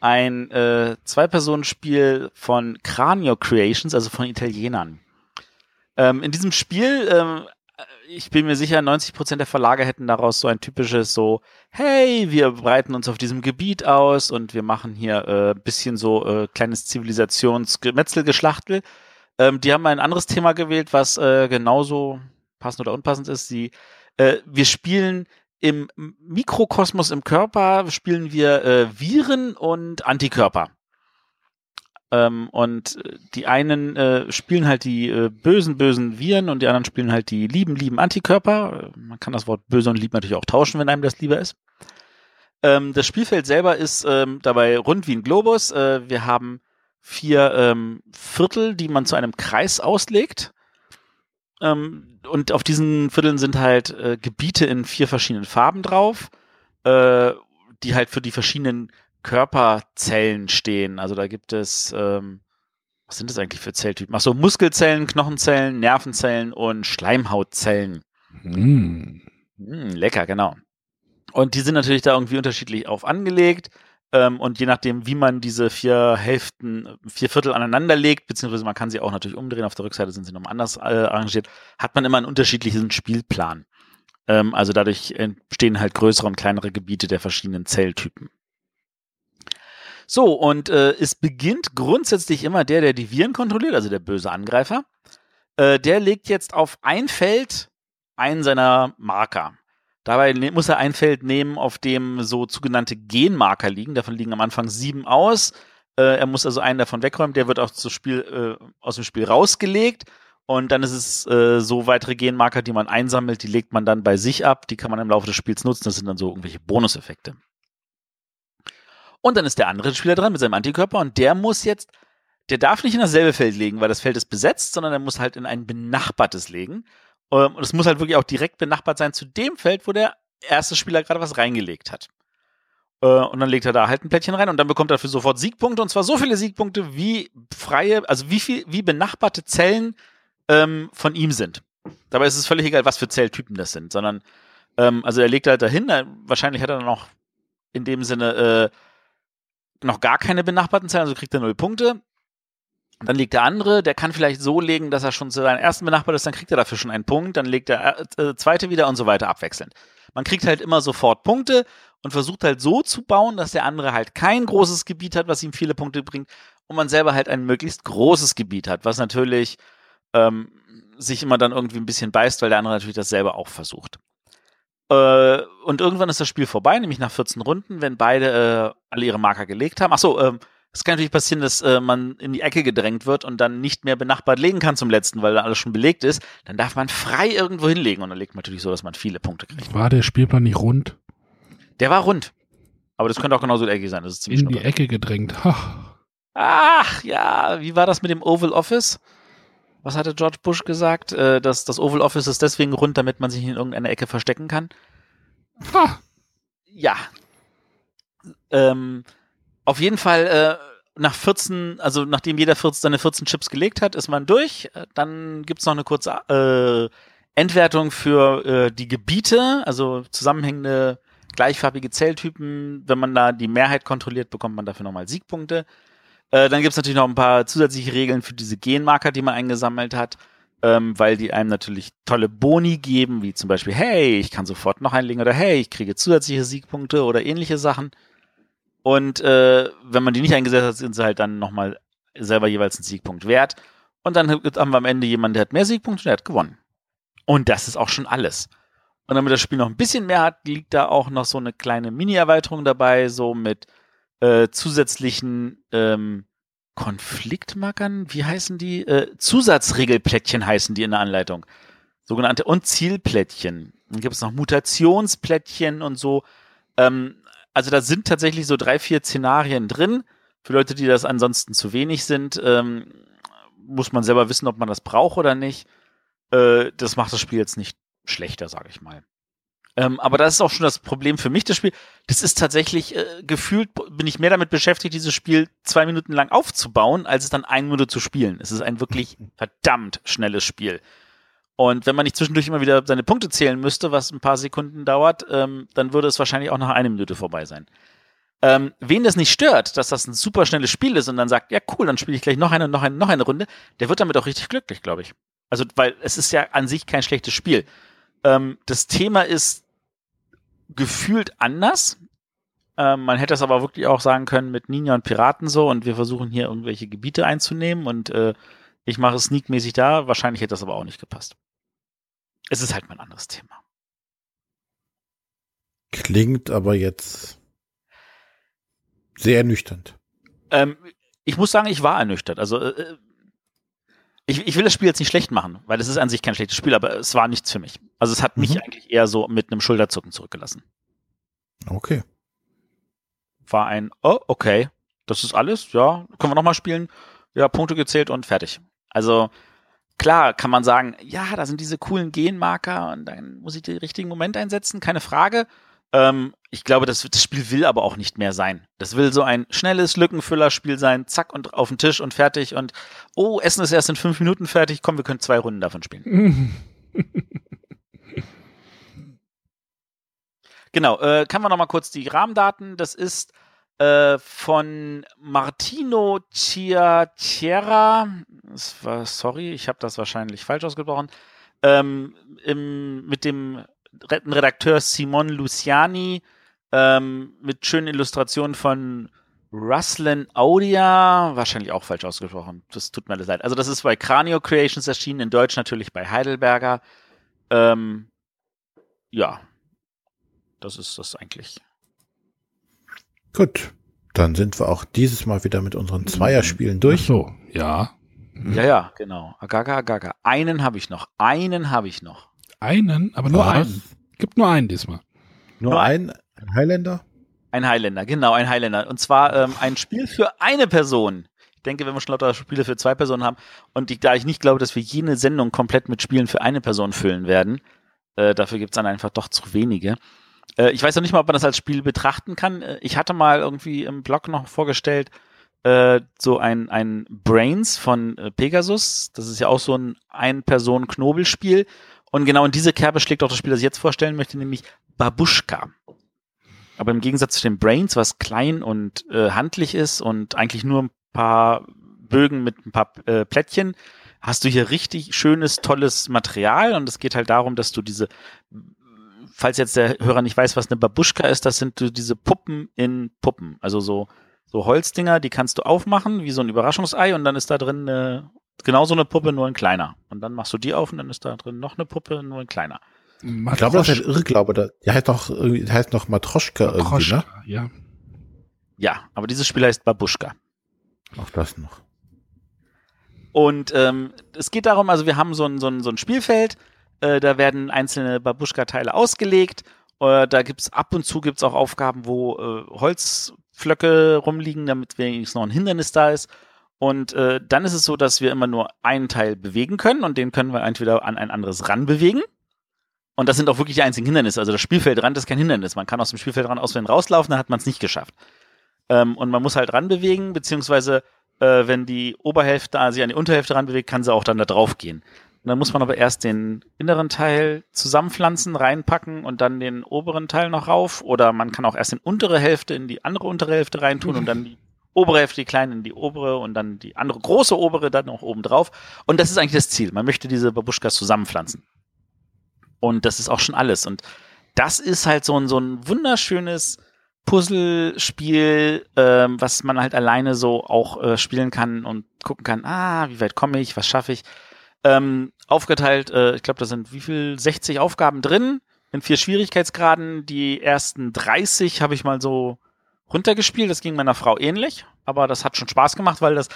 ein äh, Zwei-Personen-Spiel von Cranio Creations, also von Italienern. Ähm, in diesem Spiel ähm, ich bin mir sicher, 90 Prozent der Verlage hätten daraus so ein typisches so, hey, wir breiten uns auf diesem Gebiet aus und wir machen hier äh, bisschen so äh, kleines Zivilisationsgemetzelgeschlachtel. Ähm, die haben ein anderes Thema gewählt, was äh, genauso passend oder unpassend ist. Sie, äh, wir spielen im Mikrokosmos im Körper, spielen wir äh, Viren und Antikörper. Ähm, und äh, die einen äh, spielen halt die äh, bösen, bösen Viren und die anderen spielen halt die lieben, lieben Antikörper. Äh, man kann das Wort böse und lieb natürlich auch tauschen, wenn einem das lieber ist. Ähm, das Spielfeld selber ist ähm, dabei rund wie ein Globus. Äh, wir haben vier ähm, Viertel, die man zu einem Kreis auslegt. Ähm, und auf diesen Vierteln sind halt äh, Gebiete in vier verschiedenen Farben drauf, die halt für die verschiedenen Körperzellen stehen. Also da gibt es, ähm, was sind das eigentlich für Zelltypen? Achso, Muskelzellen, Knochenzellen, Nervenzellen und Schleimhautzellen. Mm. Mm, lecker, genau. Und die sind natürlich da irgendwie unterschiedlich auf angelegt. Ähm, und je nachdem, wie man diese vier Hälften, vier Viertel aneinander legt, beziehungsweise man kann sie auch natürlich umdrehen, auf der Rückseite sind sie nochmal anders äh, arrangiert, hat man immer einen unterschiedlichen Spielplan. Ähm, also dadurch entstehen halt größere und kleinere Gebiete der verschiedenen Zelltypen. So, und äh, es beginnt grundsätzlich immer der, der die Viren kontrolliert, also der böse Angreifer. Äh, der legt jetzt auf ein Feld einen seiner Marker. Dabei ne muss er ein Feld nehmen, auf dem so sogenannte Genmarker liegen. Davon liegen am Anfang sieben aus. Äh, er muss also einen davon wegräumen. Der wird auch Spiel, äh, aus dem Spiel rausgelegt. Und dann ist es äh, so weitere Genmarker, die man einsammelt, die legt man dann bei sich ab. Die kann man im Laufe des Spiels nutzen. Das sind dann so irgendwelche Bonuseffekte. Und dann ist der andere Spieler dran mit seinem Antikörper und der muss jetzt, der darf nicht in dasselbe Feld legen, weil das Feld ist besetzt, sondern er muss halt in ein benachbartes legen. Ähm, und es muss halt wirklich auch direkt benachbart sein zu dem Feld, wo der erste Spieler gerade was reingelegt hat. Äh, und dann legt er da halt ein Plättchen rein und dann bekommt er dafür sofort Siegpunkte und zwar so viele Siegpunkte, wie freie, also wie viel, wie benachbarte Zellen ähm, von ihm sind. Dabei ist es völlig egal, was für Zelltypen das sind, sondern ähm, also er legt halt dahin, wahrscheinlich hat er dann auch in dem Sinne äh, noch gar keine benachbarten Zellen, also kriegt er null Punkte. Dann legt der andere, der kann vielleicht so legen, dass er schon zu seinem ersten benachbart ist, dann kriegt er dafür schon einen Punkt, dann legt der äh, zweite wieder und so weiter abwechselnd. Man kriegt halt immer sofort Punkte und versucht halt so zu bauen, dass der andere halt kein großes Gebiet hat, was ihm viele Punkte bringt und man selber halt ein möglichst großes Gebiet hat, was natürlich ähm, sich immer dann irgendwie ein bisschen beißt, weil der andere natürlich dasselbe auch versucht. Äh, und irgendwann ist das Spiel vorbei, nämlich nach 14 Runden, wenn beide äh, alle ihre Marker gelegt haben. Achso, ähm, es kann natürlich passieren, dass äh, man in die Ecke gedrängt wird und dann nicht mehr benachbart legen kann zum letzten, weil da alles schon belegt ist. Dann darf man frei irgendwo hinlegen und dann legt man natürlich so, dass man viele Punkte kriegt. War der Spielplan nicht rund? Der war rund. Aber das könnte auch genauso eckig sein. Das ist ziemlich in die Ecke gedrängt. Ach, ja, wie war das mit dem Oval Office? Was hatte George Bush gesagt? Äh, dass das Oval Office ist deswegen rund, damit man sich in irgendeiner Ecke verstecken kann. Ha. Ja. Ähm, auf jeden Fall äh, nach 14, also nachdem jeder 14, seine 14 Chips gelegt hat, ist man durch. Äh, dann gibt's noch eine kurze äh, Endwertung für äh, die Gebiete, also zusammenhängende gleichfarbige Zelltypen. Wenn man da die Mehrheit kontrolliert, bekommt man dafür nochmal Siegpunkte. Äh, dann gibt es natürlich noch ein paar zusätzliche Regeln für diese Genmarker, die man eingesammelt hat, ähm, weil die einem natürlich tolle Boni geben, wie zum Beispiel, hey, ich kann sofort noch einlegen oder hey, ich kriege zusätzliche Siegpunkte oder ähnliche Sachen. Und äh, wenn man die nicht eingesetzt hat, sind sie halt dann nochmal selber jeweils einen Siegpunkt wert. Und dann haben wir am Ende jemanden, der hat mehr Siegpunkte und der hat gewonnen. Und das ist auch schon alles. Und damit das Spiel noch ein bisschen mehr hat, liegt da auch noch so eine kleine Mini-Erweiterung dabei, so mit äh, zusätzlichen ähm, Konfliktmarkern, wie heißen die? Äh, Zusatzregelplättchen heißen die in der Anleitung. Sogenannte und Zielplättchen. Dann gibt es noch Mutationsplättchen und so. Ähm, also da sind tatsächlich so drei, vier Szenarien drin. Für Leute, die das ansonsten zu wenig sind, ähm, muss man selber wissen, ob man das braucht oder nicht. Äh, das macht das Spiel jetzt nicht schlechter, sage ich mal. Ähm, aber das ist auch schon das Problem für mich, das Spiel. Das ist tatsächlich, äh, gefühlt bin ich mehr damit beschäftigt, dieses Spiel zwei Minuten lang aufzubauen, als es dann eine Minute zu spielen. Es ist ein wirklich verdammt schnelles Spiel. Und wenn man nicht zwischendurch immer wieder seine Punkte zählen müsste, was ein paar Sekunden dauert, ähm, dann würde es wahrscheinlich auch nach einer Minute vorbei sein. Ähm, wen das nicht stört, dass das ein super schnelles Spiel ist und dann sagt, ja cool, dann spiele ich gleich noch eine, noch eine, noch eine Runde, der wird damit auch richtig glücklich, glaube ich. Also, weil es ist ja an sich kein schlechtes Spiel. Ähm, das Thema ist gefühlt anders. Ähm, man hätte es aber wirklich auch sagen können mit Ninja und Piraten so und wir versuchen hier irgendwelche Gebiete einzunehmen und äh, ich mache es sneakmäßig da. Wahrscheinlich hätte das aber auch nicht gepasst. Es ist halt mal ein anderes Thema. Klingt aber jetzt sehr ernüchternd. Ähm, ich muss sagen, ich war ernüchtert. Also äh, ich, ich will das Spiel jetzt nicht schlecht machen, weil es ist an sich kein schlechtes Spiel, aber es war nichts für mich. Also es hat mich Mhm. eigentlich eher so mit einem Schulterzucken zurückgelassen. Okay. War ein, oh, okay, das ist alles, ja, können wir nochmal spielen. Ja, Punkte gezählt und fertig. Also klar kann man sagen, ja, da sind diese coolen Genmarker und dann muss ich den richtigen Moment einsetzen, keine Frage. Ähm, ich glaube, das, das Spiel will aber auch nicht mehr sein. Das will so ein schnelles Lückenfüllerspiel sein, zack und auf den Tisch und fertig und oh, Essen ist erst in fünf Minuten fertig, komm, wir können zwei Runden davon spielen. Genau, äh, kann man noch mal kurz die Rahmendaten. Das ist äh, von Martino Ciacera. War, sorry, ich habe das wahrscheinlich falsch ausgesprochen. Ähm, im, mit dem Redakteur Simon Luciani ähm, mit schönen Illustrationen von Ruslan Audia, wahrscheinlich auch falsch ausgesprochen. Das tut mir leid. Also das ist bei Cranio Creations erschienen, in Deutsch natürlich bei Heidelberger. Ähm, ja, das ist das eigentlich. Gut. Dann sind wir auch dieses Mal wieder mit unseren Zweierspielen Ach durch. so, ja. Ja, ja, genau. Agaga, Agaga. Einen habe ich noch. Einen habe ich noch. Einen, aber nur Was? einen. Gibt nur einen diesmal. Nur Nur ein, ein Highlander? Ein Highlander, genau, ein Highlander. Und zwar ähm, ein Spiel für eine Person. Ich denke, wenn wir schon lauter Spiele für zwei Personen haben und ich, da ich nicht glaube, dass wir jene Sendung komplett mit Spielen für eine Person füllen werden, äh, dafür gibt's dann einfach doch zu wenige. Äh, ich weiß noch nicht mal, ob man das als Spiel betrachten kann. Äh, ich hatte mal irgendwie im Blog noch vorgestellt, äh, so ein, ein Brains von äh, Pegasus. Das ist ja auch so ein Ein-Personen-Knobelspiel. Und genau in diese Kerbe schlägt auch das Spiel, das ich jetzt vorstellen möchte, nämlich Babuschka. Aber im Gegensatz zu den Brains, was klein und äh, handlich ist und eigentlich nur ein paar Bögen mit ein paar äh, Plättchen, hast du hier richtig schönes, tolles Material. Und es geht halt darum, dass du diese, falls jetzt der Hörer nicht weiß, was eine Babuschka ist, das sind so diese Puppen in Puppen. Also so, so Holzdinger, die kannst du aufmachen, wie so ein Überraschungsei, und dann ist da drin eine, genauso eine Puppe, nur ein kleiner. Und dann machst du die auf und dann ist da drin noch eine Puppe, nur ein kleiner. Ich glaube, das ist ein Irrglaube. Die heißt doch, irgendwie- heißt noch Matroschka irgendwie, ne? Matroschka, ja. Ja, aber dieses Spiel heißt Babuschka. Auch das noch. Und ähm, es geht darum, also wir haben so ein, so ein, so ein Spielfeld, äh, da werden einzelne Babuschka-Teile ausgelegt. Äh, da gibt's ab und zu gibt's auch Aufgaben, wo äh, Holzflöcke rumliegen, damit wenigstens noch ein Hindernis da ist. Und äh, dann ist es so, dass wir immer nur einen Teil bewegen können und den können wir entweder an ein anderes ranbewegen. Und das sind auch wirklich die einzigen Hindernisse. Also das Spielfeldrand ist kein Hindernis. Man kann aus dem Spielfeldrand aus rauslaufen, dann hat man es nicht geschafft. Ähm, und man muss halt ranbewegen, beziehungsweise äh, wenn die Oberhälfte äh, sich an die Unterhälfte ranbewegt, kann sie auch dann da drauf gehen. Und dann muss man aber erst den inneren Teil zusammenpflanzen, reinpacken und dann den oberen Teil noch rauf. Oder man kann auch erst die untere Hälfte in die andere untere Hälfte reintun und dann die obere Hälfte, die kleine in die obere und dann die andere große obere dann noch oben drauf. Und das ist eigentlich das Ziel. Man möchte diese Babuschkas zusammenpflanzen. Und das ist auch schon alles. Und das ist halt so ein, so ein wunderschönes Puzzlespiel, ähm, was man halt alleine so auch äh, spielen kann und gucken kann, ah, wie weit komme ich, was schaffe ich. Ähm, aufgeteilt, äh, ich glaube, da sind wie viel, 60 Aufgaben drin, in vier Schwierigkeitsgraden. Die ersten 30 habe ich mal so runtergespielt, das ging meiner Frau ähnlich, aber das hat schon Spaß gemacht, weil das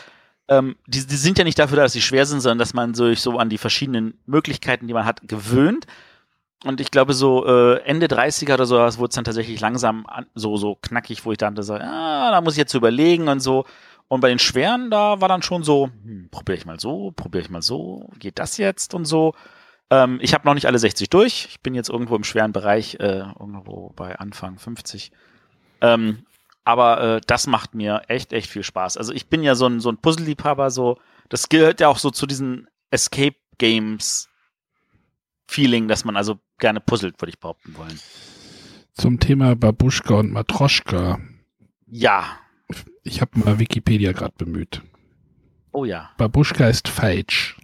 ähm, die, die sind ja nicht dafür, da, dass sie schwer sind, sondern dass man sich so an die verschiedenen Möglichkeiten, die man hat, gewöhnt. Und ich glaube, so äh, Ende 30er oder so wurde es dann tatsächlich langsam an, so, so knackig, wo ich dann so, ah, da muss ich jetzt überlegen und so. Und bei den Schweren, da war dann schon so, hm, probiere ich mal so, probiere ich mal so, geht das jetzt und so. Ähm, ich habe noch nicht alle 60 durch. Ich bin jetzt irgendwo im schweren Bereich, äh, irgendwo bei Anfang 50. Ähm, aber äh, das macht mir echt, echt viel Spaß. Also ich bin ja so ein, so ein Puzzle-Liebhaber, so, das gehört ja auch so zu diesen Escape Games Feeling, dass man also gerne puzzelt, würde ich behaupten wollen. Zum Thema Babuschka und Matroschka. Ja. Ich habe mal Wikipedia gerade bemüht. Oh ja. Babuschka ist falsch.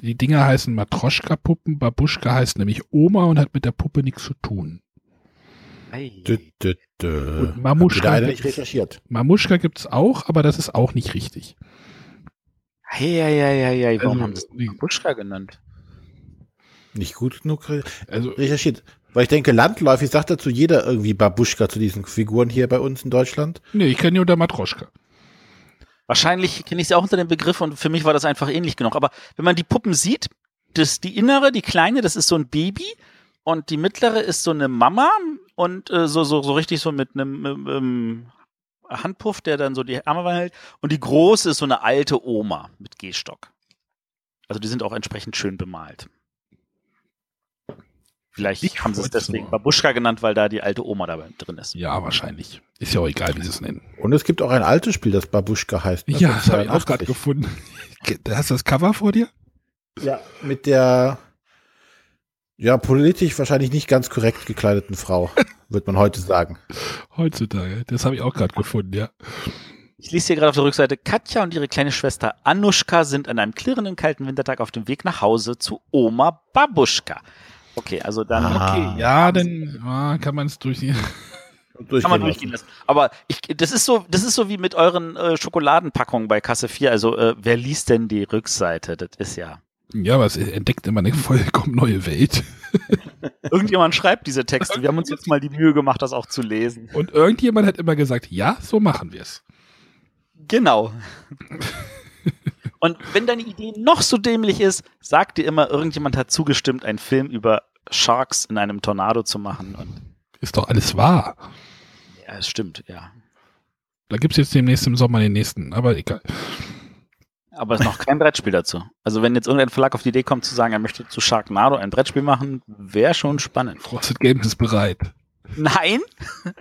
Die Dinger heißen Matroschka-Puppen, Babuschka heißt nämlich Oma und hat mit der Puppe nichts zu tun. Dö, dö, dö. Und Mamuschka, nicht recherchiert. Mamuschka gibt's auch, aber das ist auch nicht richtig. Eieieiei, warum Also, haben sie Buschka genannt? Nicht gut genug re Also, recherchiert. Weil ich denke, landläufig sagt dazu jeder irgendwie Babuschka zu diesen Figuren hier bei uns in Deutschland. nee, ich kenne die unter Matroschka. Wahrscheinlich kenne ich sie auch unter dem Begriff und für mich war das einfach ähnlich genug. Aber wenn man die Puppen sieht, das, die innere, die kleine, das ist so ein Baby und die mittlere ist so eine Mama und äh, so, so, so richtig so mit einem Handpuff, der dann so die Arme hält. Und die große ist so eine alte Oma mit Gehstock. Also die sind auch entsprechend schön bemalt. Vielleicht Ich haben sie es deswegen nur- Babuschka genannt, weil da die alte Oma dabei drin ist. Ja, wahrscheinlich. Ist ja auch egal, wie sie es nennen. Und es gibt auch ein altes Spiel, das Babuschka heißt. ne? Ja, das habe ich auch gerade 82. gefunden. Hast du das Cover vor dir? Ja, mit der ja politisch wahrscheinlich nicht ganz korrekt gekleideten Frau, wird man heute sagen. Heutzutage. Das habe ich auch gerade gefunden, ja. Ich lese hier gerade auf der Rückseite, Katja und ihre kleine Schwester Anuschka sind an einem klirrenden kalten Wintertag auf dem Weg nach Hause zu Oma Babuschka. Okay, also dann Ah. Okay, ja, dann ja, kann man es durch. kann man Durchgehen durchgehen lassen. lassen. Aber ich, das ist so, das ist so wie mit euren äh, Schokoladenpackungen bei Kasse 4. Also äh, wer liest denn die Rückseite? Das ist ja. Ja, aber es entdeckt immer eine vollkommen neue Welt. Irgendjemand schreibt diese Texte. Wir haben uns jetzt mal die Mühe gemacht, das auch zu lesen. Und irgendjemand hat immer gesagt, ja, so machen wir es. Genau. Und wenn deine Idee noch so dämlich ist, sag dir immer, irgendjemand hat zugestimmt, einen Film über Sharks in einem Tornado zu machen. Und Ist doch alles wahr. ja, es stimmt, ja. Da gibt's jetzt demnächst im Sommer den nächsten, aber egal. Aber es ist noch kein Brettspiel dazu. Also wenn jetzt irgendein Verlag auf die Idee kommt zu sagen, er möchte zu Sharknado ein Brettspiel machen, wäre schon spannend. Frosted Games ist bereit. Nein,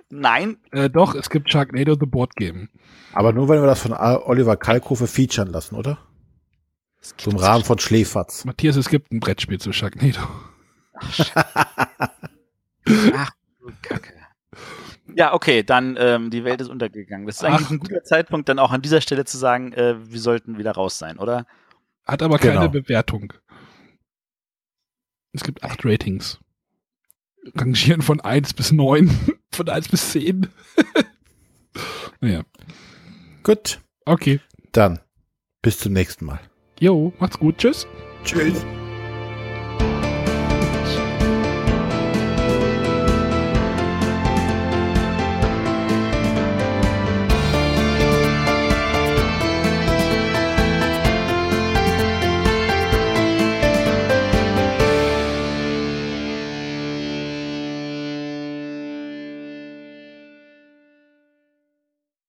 nein, Äh, doch, es gibt Sharknado The Board Game. Aber nur, wenn wir das von Oliver Kalkofe featuren lassen, oder? Zum Rahmen von Schläferz. Matthias, es gibt ein Brettspiel zu Sharknado. Ach, du Kacke. Ja, okay, dann ähm, die Welt ist untergegangen. Das ist eigentlich Ach. ein guter Zeitpunkt, dann auch an dieser Stelle zu sagen, äh, wir sollten wieder raus sein, oder? Hat aber keine Genau. Bewertung. Es gibt acht Ratings. Rangieren von 1 bis 9, von 1 bis 10. naja, Gut, okay. dann bis zum nächsten Mal. Jo, macht's gut. Tschüss. Tschüss.